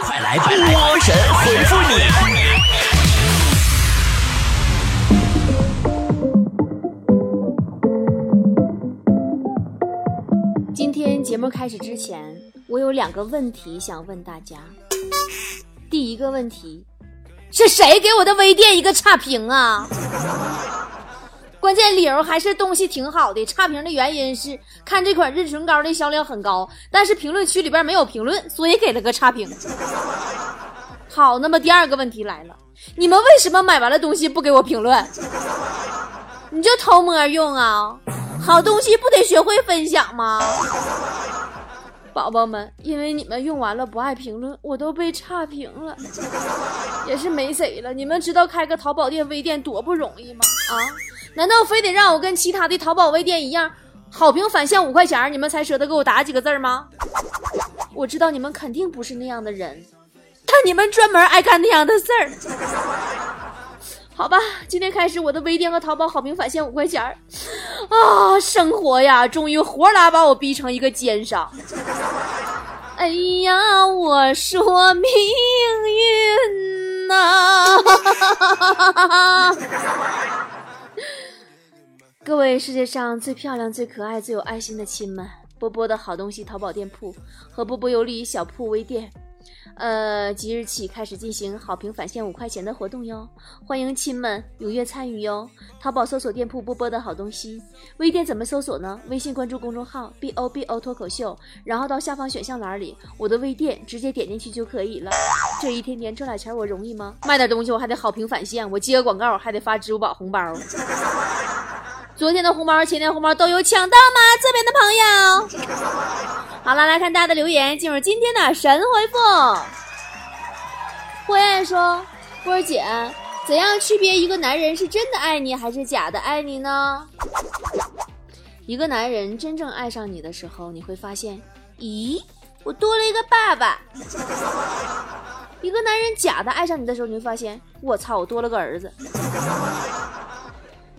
快来波神回复你！今天节目开始之前，我有两个问题想问大家。第一个问题，是谁给我的微店一个差评啊？关键理由还是东西挺好的，差评的原因是看这款润唇膏的销量很高，但是评论区里边没有评论，所以给了个差评。好，那么第二个问题来了，你们为什么买完了东西不给我评论？你就偷摸用啊？好东西不得学会分享吗？宝宝们，因为你们用完了不爱评论，我都被差评了，也是没谁了。你们知道开个淘宝店、微店多不容易吗？啊，难道非得让我跟其他的淘宝、微店一样，好评返现五块钱，你们才舍得给我打几个字吗？我知道你们肯定不是那样的人，但你们专门爱干那样的事儿。好吧，今天开始我的微店和淘宝好评返现五块钱儿啊！生活呀，终于活拉把我逼成一个奸商。哎呀，我说命运呐、各位世界上最漂亮、最可爱、最有爱心的亲们，波波的好东西淘宝店铺和波波有理小铺微店。呃，即日起开始进行好评返现五块钱的活动哟，欢迎亲们踊跃参与哟！淘宝搜索店铺波波的好东西，微店怎么搜索呢？微信关注公众号 b o b o 脱口秀，然后到下方选项栏里，我的微店直接点进去就可以了。这一天天挣俩钱我容易吗？卖点东西我还得好评返现，我接个广告还得发支付宝红包。昨天的红包、前天红包都有抢到吗？这边的朋友。好了，来看大家的留言，进入今天的神回复。霍艳说：“波儿姐，怎样区别一个男人是真的爱你还是假的爱你呢？一个男人真正爱上你的时候，你会发现，咦，我多了一个爸爸。一个男人假的爱上你的时候，你会发现，我操，我多了个儿子。”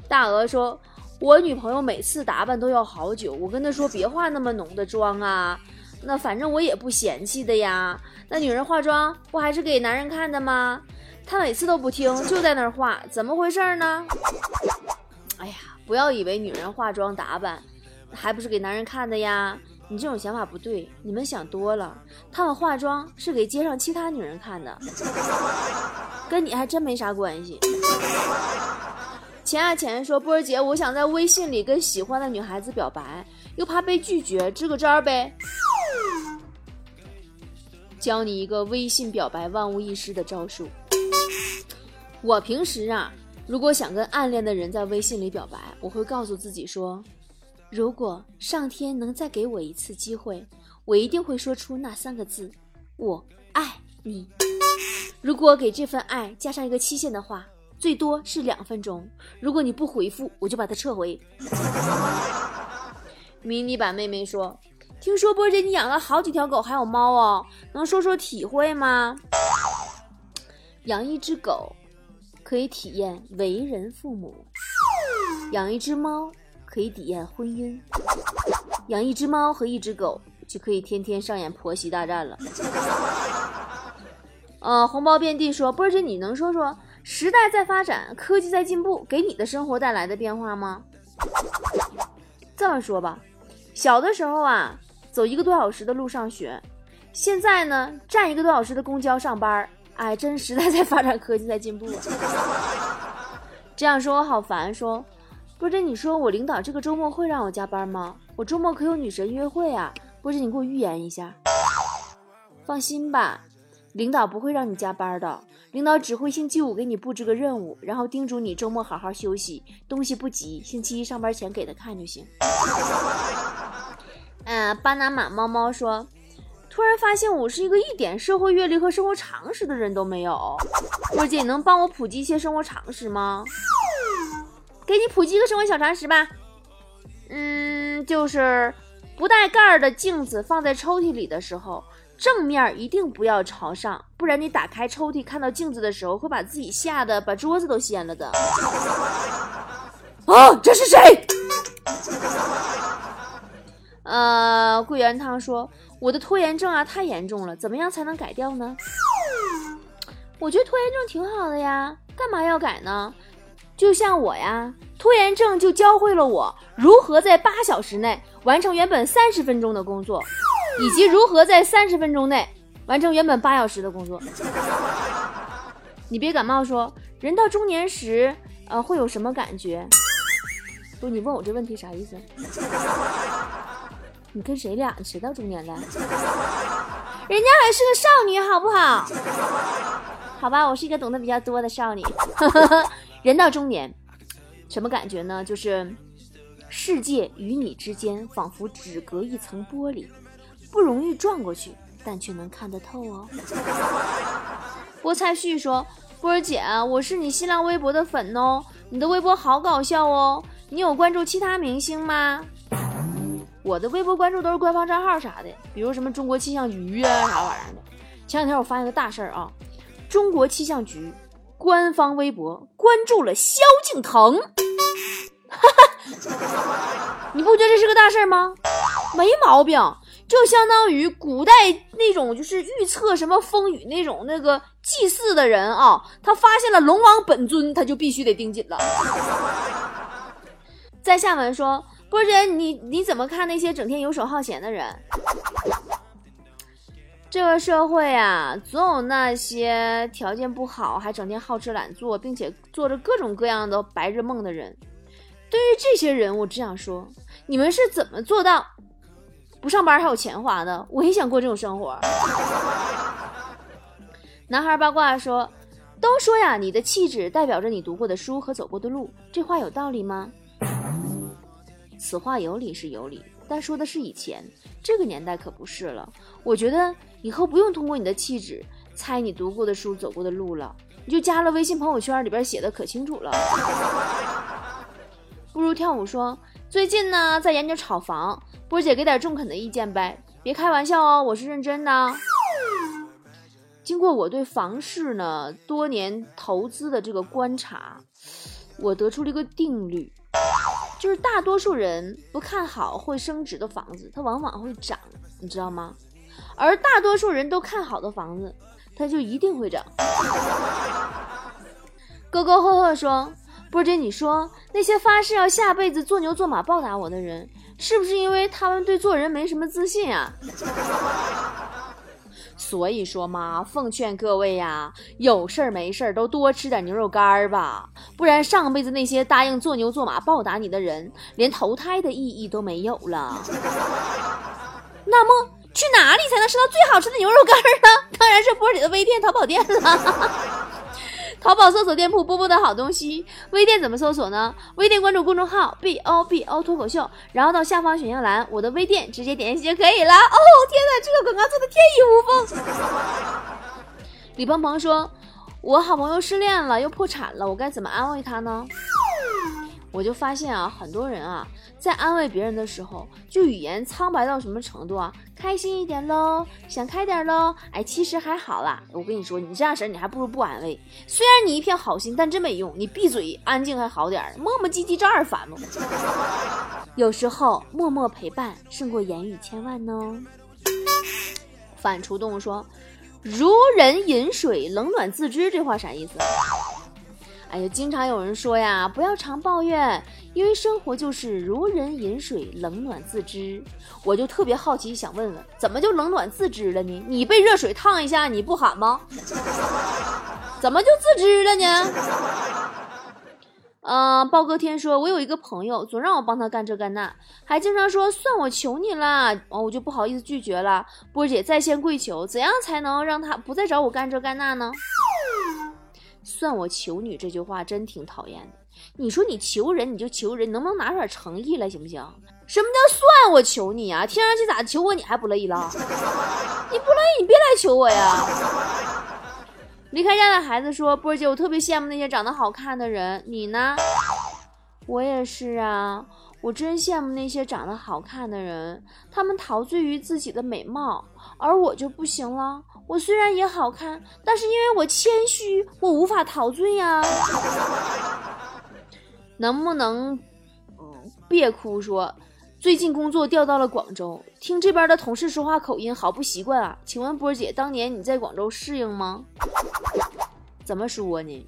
大鹅说。我女朋友每次打扮都要好久，我跟她说别化那么浓的妆啊，那反正我也不嫌弃的呀。那女人化妆不还是给男人看的吗？她每次都不听，就在那儿化，怎么回事呢？哎呀，不要以为女人化妆打扮还不是给男人看的呀，你这种想法不对，你们想多了。她们化妆是给街上其他女人看的，跟你还真没啥关系。钱啊钱说波儿姐，我想在微信里跟喜欢的女孩子表白，又怕被拒绝，支个招呗。教你一个微信表白万无一失的招数。我平时啊，如果想跟暗恋的人在微信里表白，我会告诉自己说，如果上天能再给我一次机会，我一定会说出那三个字：我爱你。如果给这份爱加上一个期限的话。最多是两分钟，如果你不回复，我就把它撤回。迷你版妹妹说：“听说波姐你养了好几条狗还有猫哦，能说说体会吗？”养一只狗可以体验为人父母，养一只猫可以体验婚姻，养一只猫和一只狗就可以天天上演婆媳大战了。呃，红包遍地说：“波姐你能说说？”时代在发展，科技在进步，给你的生活带来的变化吗？这么说吧，小的时候啊，走一个多小时的路上学，现在呢，站一个多小时的公交上班哎，真时代在发展，科技在进步啊！这样说我好烦。说，波姐，你说我领导这个周末会让我加班吗？我周末可有女神约会啊！波姐，你给我预言一下。放心吧，领导不会让你加班的。领导只会星期五给你布置个任务，然后叮嘱你周末好好休息，东西不急，星期一上班前给他看就行。嗯，巴拿马猫猫说，突然发现我是一个一点社会阅历和生活常识的人都没有。波姐，你能帮我普及一些生活常识吗？给你普及一个生活小常识吧。嗯，就是不带盖儿的镜子放在抽屉里的时候。正面一定不要朝上，不然你打开抽屉看到镜子的时候，会把自己吓得把桌子都掀了的。啊，这是谁？呃，桂圆汤说我的拖延症啊太严重了，怎么样才能改掉呢？我觉得拖延症挺好的呀，干嘛要改呢？就像我呀，拖延症就教会了我如何在八小时内完成原本三十分钟的工作，以及如何在三十分钟内完成原本八小时的工作。你别感冒，说人到中年时，呃，会有什么感觉？不，你问我这问题啥意思？你跟谁俩？谁到中年了？人家还是个少女，好不好？好吧，我是一个懂得比较多的少女。人到中年，什么感觉呢？就是世界与你之间仿佛只隔一层玻璃，不容易撞过去，但却能看得透哦。菠菜旭说：“波儿姐，我是你新浪微博的粉哦，你的微博好搞笑哦。你有关注其他明星吗？我的微博关注都是官方账号啥的，比如什么中国气象局啊啥玩意儿的。前两天我发现个大事儿啊，中国气象局官方微博关注了萧敬腾，哈哈，你不觉得这是个大事儿吗？没毛病。”就相当于古代那种就是预测什么风雨那种那个祭祀的人啊，他发现了龙王本尊，他就必须得盯紧了。在下文说，波姐，你你怎么看那些整天游手好闲的人？这个社会啊，总有那些条件不好还整天好吃懒做，并且做着各种各样的白日梦的人。对于这些人，我只想说，你们是怎么做到？不上班还有钱花呢，我也想过这种生活。男孩八卦说：“都说呀，你的气质代表着你读过的书和走过的路，这话有道理吗？”此话有理是有理，但说的是以前，这个年代可不是了。我觉得以后不用通过你的气质猜你读过的书、走过的路了，你就加了微信朋友圈里边写的可清楚了。不如跳舞说。最近呢，在研究炒房，波姐给点中肯的意见呗，别开玩笑哦，我是认真的。经过我对房市呢多年投资的这个观察，我得出了一个定律，就是大多数人不看好会升值的房子，它往往会涨，你知道吗？而大多数人都看好的房子，它就一定会涨。沟沟壑壑说。波姐，你说那些发誓要下辈子做牛做马报答我的人，是不是因为他们对做人没什么自信啊？所以说嘛，奉劝各位呀，有事儿没事儿都多吃点牛肉干儿吧，不然上辈子那些答应做牛做马报答你的人，连投胎的意义都没有了。那么去哪里才能吃到最好吃的牛肉干儿呢？当然是波姐的微店淘宝店了。淘宝搜索店铺波波的好东西，微店怎么搜索呢？微店关注公众号 B O B O 脱口秀，然后到下方选项栏我的微店直接点进去就可以了。哦天哪，这个广告做的天衣无缝。李鹏鹏说：“我好朋友失恋了，又破产了，我该怎么安慰他呢？”我就发现啊，很多人啊，在安慰别人的时候，就语言苍白到什么程度啊？开心一点喽，想开点喽。哎，其实还好啦。我跟你说，你这样式儿你还不如不安慰。虽然你一片好心，但真没用。你闭嘴，安静还好点儿，磨磨唧唧照样烦嘛。有时候默默陪伴胜过言语千万呢。反刍动物说：“如人饮水，冷暖自知。”这话啥意思？哎呀，经常有人说呀，不要常抱怨，因为生活就是如人饮水，冷暖自知。我就特别好奇，想问问，怎么就冷暖自知了呢？你被热水烫一下，你不喊吗？怎么就自知了呢？嗯，豹哥天说，我有一个朋友，总让我帮他干这干那，还经常说算我求你了，哦，我就不好意思拒绝了。波姐在线跪求，怎样才能让他不再找我干这干那呢？算我求你这句话真挺讨厌的。你说你求人你就求人，能不能拿出点诚意来行不行？什么叫算我求你啊？听上去咋求我你还不乐意了？你不乐意你别来求我呀！离开家的孩子说：“波儿姐，我特别羡慕那些长得好看的人，你呢？我也是啊，我真羡慕那些长得好看的人，他们陶醉于自己的美貌，而我就不行了。”我虽然也好看，但是因为我谦虚，我无法陶醉呀。能不能别哭？说最近工作调到了广州，听这边的同事说话口音好不习惯啊。请问波姐，当年你在广州适应吗？怎么说呢？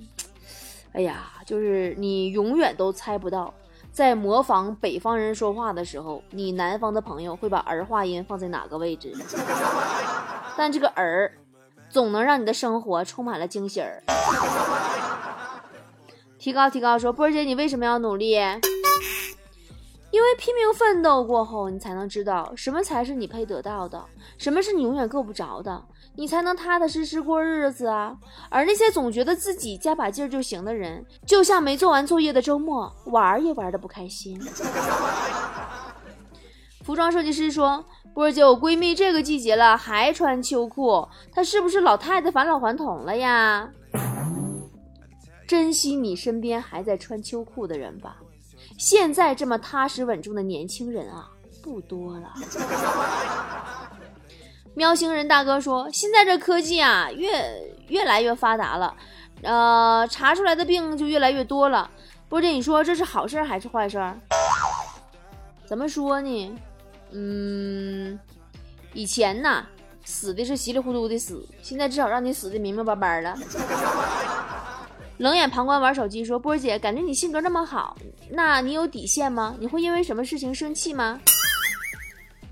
哎呀，就是你永远都猜不到，在模仿北方人说话的时候，你南方的朋友会把儿化音放在哪个位置。但这个儿，总能让你的生活充满了惊喜儿。提高提高，说波儿姐，你为什么要努力？因为拼命奋斗过后，你才能知道什么才是你配得到的，什么是你永远够不着的，你才能踏踏实实过日子啊。而那些总觉得自己加把劲儿就行的人，就像没做完作业的周末，玩也玩的不开心。服装设计师说：“波儿姐，我闺蜜这个季节了还穿秋裤，她是不是老太太返老还童了呀？”珍惜你身边还在穿秋裤的人吧。现在这么踏实稳重的年轻人啊，不多了。喵星人大哥说：“现在这科技啊，越越来越发达了，呃，查出来的病就越来越多了。波姐，你说这是好事还是坏事？怎么说呢？嗯，以前呐，死的是稀里糊涂的死，现在至少让你死的明明白白了。”冷眼旁观玩手机，说：“波儿姐，感觉你性格那么好，那你有底线吗？你会因为什么事情生气吗？”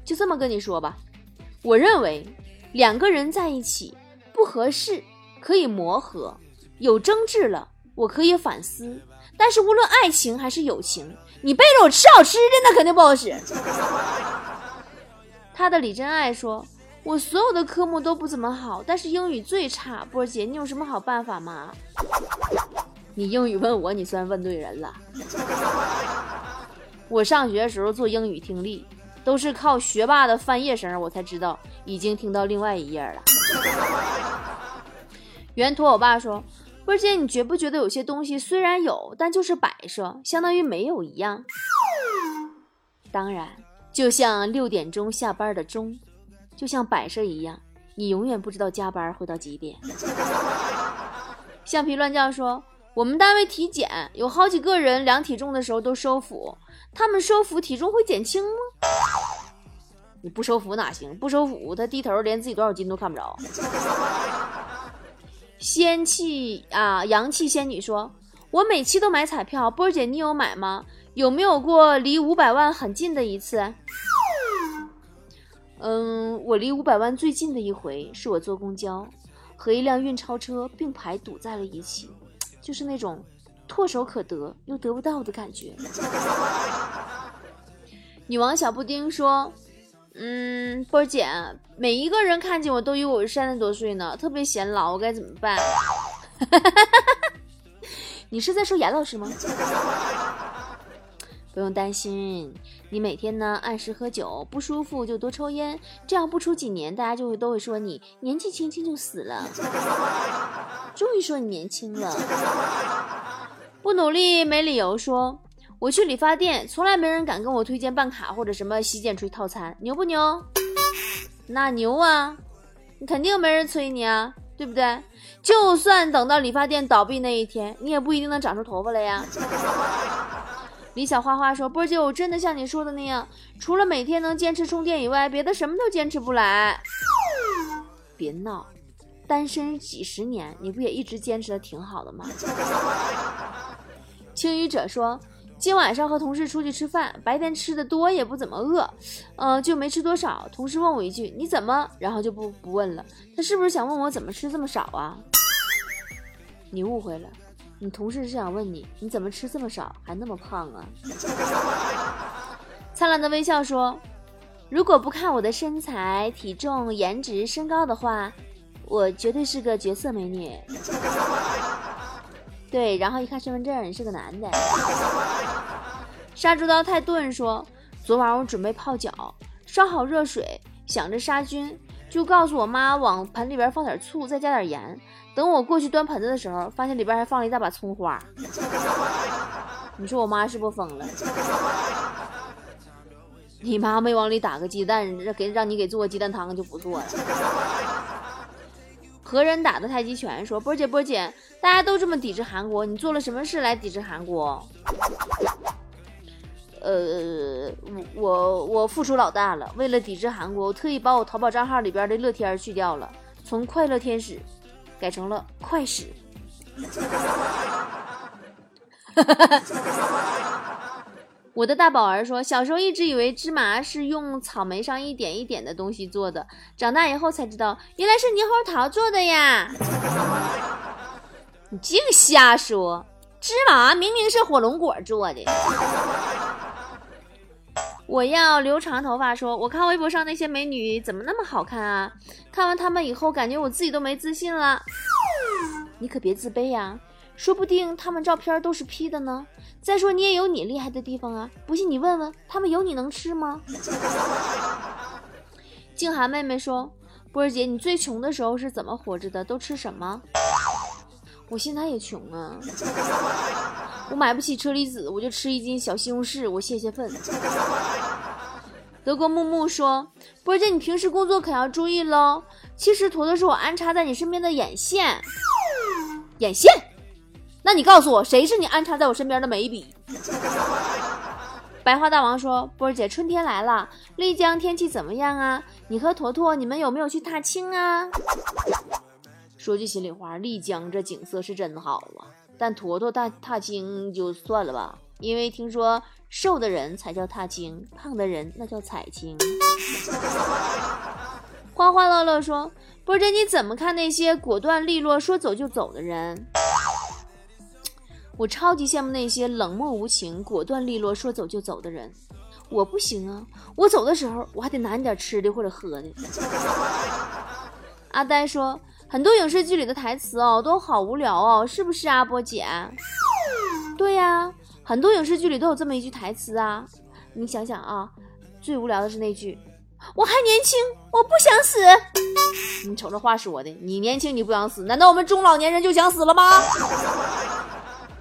就这么跟你说吧，我认为两个人在一起不合适可以磨合，有争执了我可以反思，但是无论爱情还是友情，你背着我吃好吃的那肯定不好使。他的李真爱说：“我所有的科目都不怎么好，但是英语最差。波儿姐，你有什么好办法吗？”你英语问我，你算问对人了。我上学的时候做英语听力，都是靠学霸的翻页声，我才知道已经听到另外一页了。原图我爸说：“波姐，你觉不觉得有些东西虽然有，但就是摆设，相当于没有一样？当然，就像六点钟下班的钟，就像摆设一样，你永远不知道加班会到几点。”橡皮乱叫说。我们单位体检有好几个人量体重的时候都收腹，他们收腹体重会减轻吗？你不收腹哪行？不收腹，他低头连自己多少斤都看不着。仙气啊，阳气仙女说：“我每期都买彩票，波儿姐你有买吗？有没有过离五百万很近的一次？”嗯，我离五百万最近的一回是我坐公交和一辆运钞车并排堵在了一起。就是那种唾手可得又得不到的感觉。女王小布丁说：“嗯，波儿姐，每一个人看见我都以为我是三十多岁呢，特别显老，我该怎么办？”哈 你是在说严老师吗？不用担心，你每天呢按时喝酒，不舒服就多抽烟，这样不出几年，大家就会都会说你年纪轻轻就死了。终于说你年轻了，不努力没理由。说我去理发店，从来没人敢跟我推荐办卡或者什么洗剪吹套餐，牛不牛？那牛啊，你肯定没人催你啊，对不对？就算等到理发店倒闭那一天，你也不一定能长出头发来呀。李小花花说：“波姐，我真的像你说的那样，除了每天能坚持充电以外，别的什么都坚持不来。别闹，单身几十年，你不也一直坚持的挺好的吗？” 青雨者说：“今晚上和同事出去吃饭，白天吃的多也不怎么饿，嗯，就没吃多少。同事问我一句：你怎么？然后就不不问了。他是不是想问我怎么吃这么少啊？你误会了。”你同事是想问你，你怎么吃这么少，还那么胖啊？灿烂的微笑说：“如果不看我的身材、体重、颜值、身高的话，我绝对是个绝色美女。” 对，然后一看身份证，你是个男的。杀猪刀太钝说：“昨晚我准备泡脚，烧好热水，想着杀菌。”就告诉我妈往盆里边放点醋，再加点盐。等我过去端盆子的时候，发现里边还放了一大把葱花。你说我妈是不是疯了？你妈没往里打个鸡蛋，让给让你给做个鸡蛋汤就不错了。何人打的太极拳说：“波姐波姐，大家都这么抵制韩国，你做了什么事来抵制韩国？”呃，我我我付出老大了，为了抵制韩国，我特意把我淘宝账号里边的乐天去掉了，从快乐天使改成了 快使。哈哈哈哈我的大宝儿说，小时候一直以为芝麻是用草莓上一点一点的东西做的，长大以后才知道，原来是猕猴桃做的呀！你净瞎说，芝麻明明是火龙果做的。我要留长头发，说我看微博上那些美女怎么那么好看啊？看完她们以后，感觉我自己都没自信了。你可别自卑呀，说不定她们照片都是 P 的呢。再说你也有你厉害的地方啊，不信你问问他们有你能吃吗？静涵妹妹说：“波儿姐，你最穷的时候是怎么活着的？都吃什么？”我现在也穷啊，我买不起车厘子，我就吃一斤小西红柿，我泄泄愤。德国木木说：“波儿姐，你平时工作可要注意喽。其实坨坨是我安插在你身边的眼线，眼线。”那你告诉我，谁是你安插在我身边的眉笔？白花大王说：“波儿姐，春天来了，丽江天气怎么样啊？你和坨坨，你们有没有去踏青啊？”说句心里话，丽江这景色是真好啊，但坨坨踏踏青就算了吧，因为听说瘦的人才叫踏青，胖的人那叫踩青。花花乐乐说：“波儿姐，你怎么看那些果断利落、说走就走的人？”我超级羡慕那些冷漠无情、果断利落、说走就走的人。我不行啊，我走的时候我还得拿你点吃的或者喝的。阿呆说，很多影视剧里的台词哦都好无聊哦，是不是啊，波姐？对呀，很多影视剧里都有这么一句台词啊。你想想啊，最无聊的是那句“我还年轻，我不想死”。你瞅这话说的，你年轻你不想死，难道我们中老年人就想死了吗？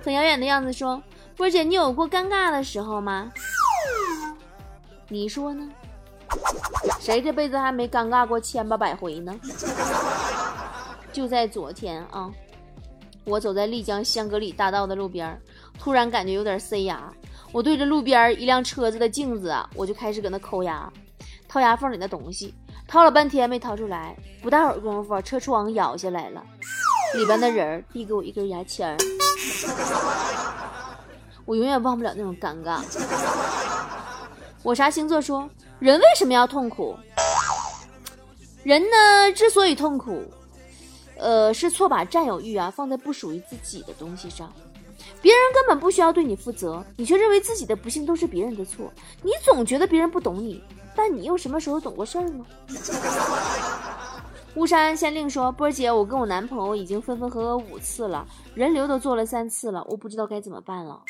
很遥远的样子说：“波姐，你有过尴尬的时候吗？你说呢？谁这辈子还没尴尬过千八百回呢？就在昨天啊，我走在丽江香格里大道的路边，突然感觉有点塞牙，我对着路边一辆车子的镜子啊，我就开始搁那抠牙，掏牙缝里的东西，掏了半天没掏出来，不大会儿功夫，车窗摇下来了，里边的人递给我一根牙签儿。”我永远忘不了那种尴尬。我啥星座说，人为什么要痛苦？人呢，之所以痛苦，呃，是错把占有欲啊放在不属于自己的东西上。别人根本不需要对你负责，你却认为自己的不幸都是别人的错。你总觉得别人不懂你，但你又什么时候懂过事儿呢？巫山县令说：“波儿姐，我跟我男朋友已经分分合合五次了，人流都做了三次了，我不知道该怎么办了。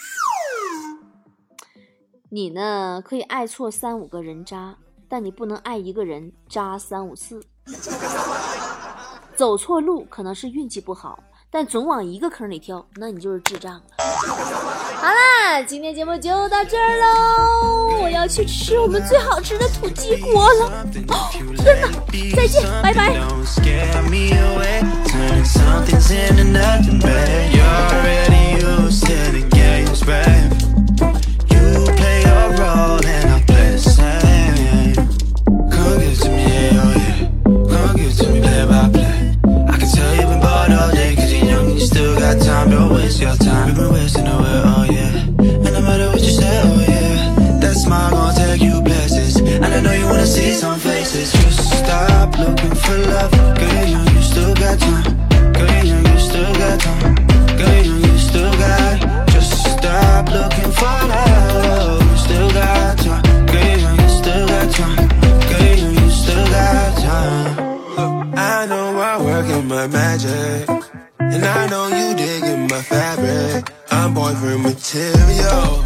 你呢，可以爱错三五个人渣，但你不能爱一个人渣三五次。走错路可能是运气不好，但总往一个坑里跳，那你就是智障了。”好啦，今天节目就到这儿喽！我要去吃我们最好吃的土鸡锅了。哦天哪，再见，拜拜。material.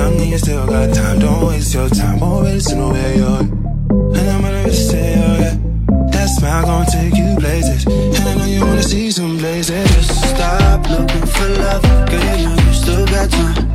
young and you still got time. Don't waste your time. Won't waste no way, yo. And I'm gonna miss oh yeah. That smile gon' take you places. And I know you wanna see some places. Stop looking for love. Girl, you still got time.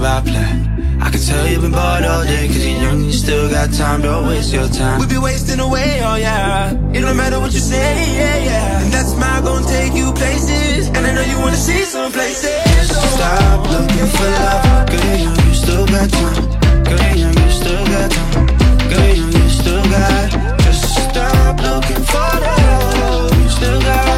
by plan. I can tell you've been bored all day Cause you're young you still got time Don't waste your time. We be wasting away, oh yeah. It don't matter what you say, yeah, yeah. And that smile gonna take you places. And I know you wanna see some places. So Stop looking for love. Girl, young, you still got time. Girl, young, you still got time. Girl, young, you still got Just stop looking for love. You still got